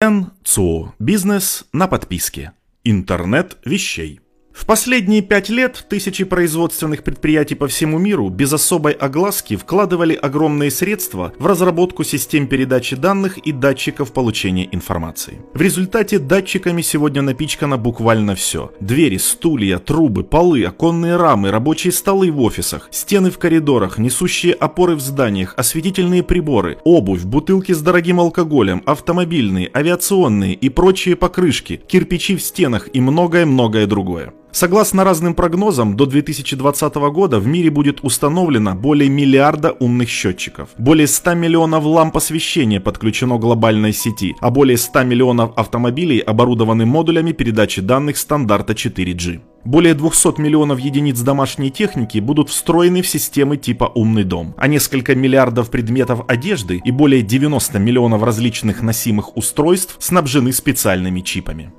НЦО. Бизнес на подписке. Интернет вещей. В последние пять лет тысячи производственных предприятий по всему миру без особой огласки вкладывали огромные средства в разработку систем передачи данных и датчиков получения информации. В результате датчиками сегодня напичкано буквально все. Двери, стулья, трубы, полы, оконные рамы, рабочие столы в офисах, стены в коридорах, несущие опоры в зданиях, осветительные приборы, обувь, бутылки с дорогим алкоголем, автомобильные, авиационные и прочие покрышки, кирпичи в стенах и многое-многое другое. Согласно разным прогнозам, до 2020 года в мире будет установлено более миллиарда умных счетчиков. Более 100 миллионов ламп освещения подключено к глобальной сети, а более 100 миллионов автомобилей оборудованы модулями передачи данных стандарта 4G. Более 200 миллионов единиц домашней техники будут встроены в системы типа «Умный дом», а несколько миллиардов предметов одежды и более 90 миллионов различных носимых устройств снабжены специальными чипами.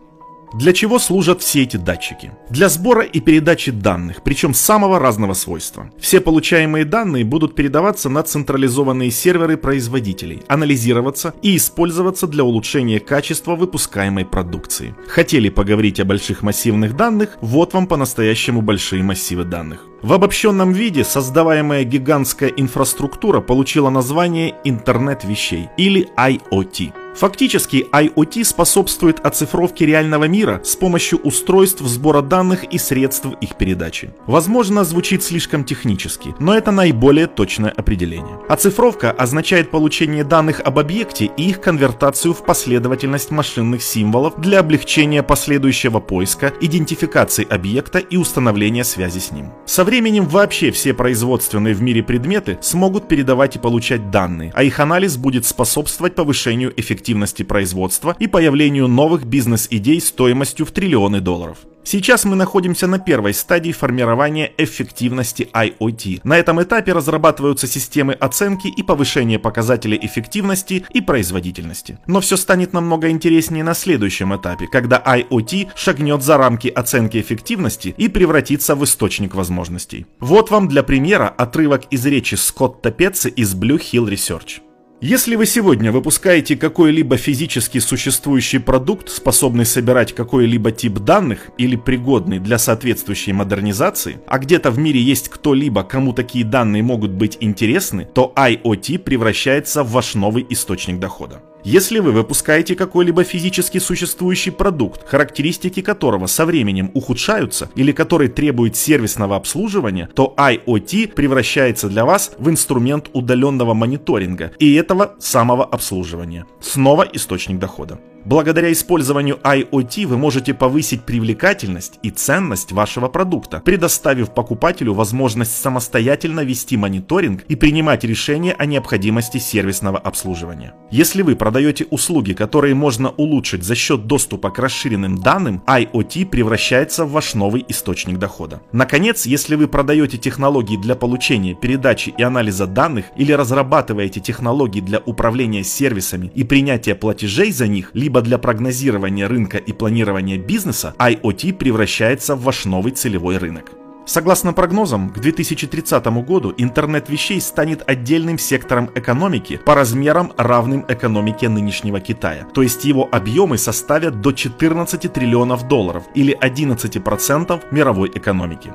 Для чего служат все эти датчики? Для сбора и передачи данных, причем самого разного свойства. Все получаемые данные будут передаваться на централизованные серверы производителей, анализироваться и использоваться для улучшения качества выпускаемой продукции. Хотели поговорить о больших массивных данных? Вот вам по-настоящему большие массивы данных. В обобщенном виде создаваемая гигантская инфраструктура получила название интернет вещей или IoT. Фактически IoT способствует оцифровке реального мира с помощью устройств сбора данных и средств их передачи. Возможно, звучит слишком технически, но это наиболее точное определение. Оцифровка означает получение данных об объекте и их конвертацию в последовательность машинных символов для облегчения последующего поиска, идентификации объекта и установления связи с ним. Со временем вообще все производственные в мире предметы смогут передавать и получать данные, а их анализ будет способствовать повышению эффективности эффективности производства и появлению новых бизнес-идей стоимостью в триллионы долларов. Сейчас мы находимся на первой стадии формирования эффективности IoT. На этом этапе разрабатываются системы оценки и повышения показателей эффективности и производительности. Но все станет намного интереснее на следующем этапе, когда IoT шагнет за рамки оценки эффективности и превратится в источник возможностей. Вот вам для примера отрывок из речи Скотта Петца из Blue Hill Research. Если вы сегодня выпускаете какой-либо физически существующий продукт, способный собирать какой-либо тип данных или пригодный для соответствующей модернизации, а где-то в мире есть кто-либо, кому такие данные могут быть интересны, то IoT превращается в ваш новый источник дохода. Если вы выпускаете какой-либо физически существующий продукт, характеристики которого со временем ухудшаются или который требует сервисного обслуживания, то IoT превращается для вас в инструмент удаленного мониторинга и этого самого обслуживания. Снова источник дохода. Благодаря использованию IoT вы можете повысить привлекательность и ценность вашего продукта, предоставив покупателю возможность самостоятельно вести мониторинг и принимать решения о необходимости сервисного обслуживания. Если вы продаете услуги, которые можно улучшить за счет доступа к расширенным данным, IoT превращается в ваш новый источник дохода. Наконец, если вы продаете технологии для получения, передачи и анализа данных или разрабатываете технологии для управления сервисами и принятия платежей за них, либо либо для прогнозирования рынка и планирования бизнеса, IoT превращается в ваш новый целевой рынок. Согласно прогнозам, к 2030 году интернет вещей станет отдельным сектором экономики по размерам равным экономике нынешнего Китая. То есть его объемы составят до 14 триллионов долларов или 11% мировой экономики.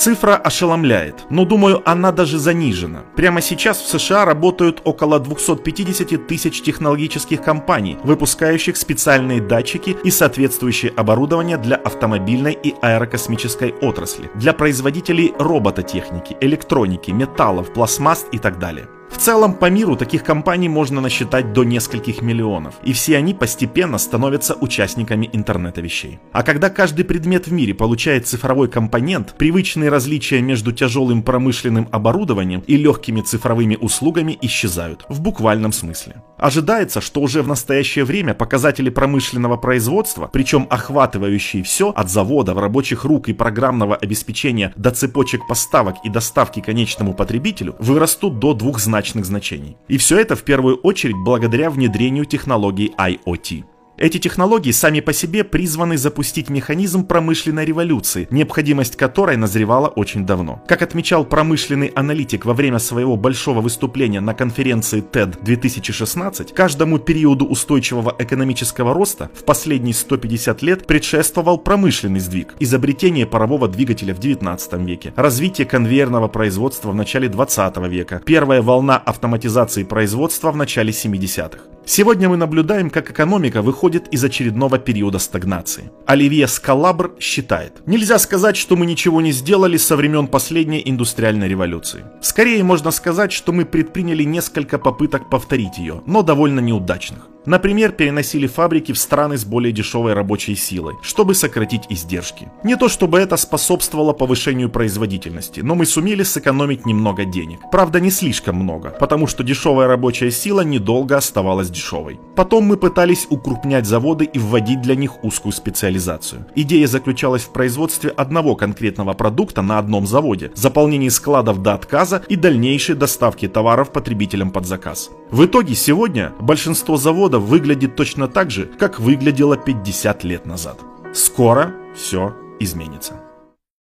Цифра ошеломляет, но думаю, она даже занижена. Прямо сейчас в США работают около 250 тысяч технологических компаний, выпускающих специальные датчики и соответствующее оборудование для автомобильной и аэрокосмической отрасли, для производителей робототехники, электроники, металлов, пластмасс и так далее. В целом по миру таких компаний можно насчитать до нескольких миллионов, и все они постепенно становятся участниками интернета вещей. А когда каждый предмет в мире получает цифровой компонент, привычные различия между тяжелым промышленным оборудованием и легкими цифровыми услугами исчезают, в буквальном смысле. Ожидается, что уже в настоящее время показатели промышленного производства, причем охватывающие все от завода, в рабочих рук и программного обеспечения до цепочек поставок и доставки конечному потребителю, вырастут до двухзначных значений. И все это в первую очередь благодаря внедрению технологий IoT. Эти технологии сами по себе призваны запустить механизм промышленной революции, необходимость которой назревала очень давно. Как отмечал промышленный аналитик во время своего большого выступления на конференции TED 2016, каждому периоду устойчивого экономического роста в последние 150 лет предшествовал промышленный сдвиг, изобретение парового двигателя в 19 веке, развитие конвейерного производства в начале 20 века, первая волна автоматизации производства в начале 70-х. Сегодня мы наблюдаем, как экономика выходит из очередного периода стагнации. Оливье Скалабр считает, нельзя сказать, что мы ничего не сделали со времен последней индустриальной революции. Скорее можно сказать, что мы предприняли несколько попыток повторить ее, но довольно неудачных. Например, переносили фабрики в страны с более дешевой рабочей силой, чтобы сократить издержки. Не то чтобы это способствовало повышению производительности, но мы сумели сэкономить немного денег. Правда, не слишком много, потому что дешевая рабочая сила недолго оставалась дешевой. Потом мы пытались укрупнять заводы и вводить для них узкую специализацию. Идея заключалась в производстве одного конкретного продукта на одном заводе, заполнении складов до отказа и дальнейшей доставке товаров потребителям под заказ. В итоге сегодня большинство заводов выглядит точно так же, как выглядело 50 лет назад. Скоро все изменится.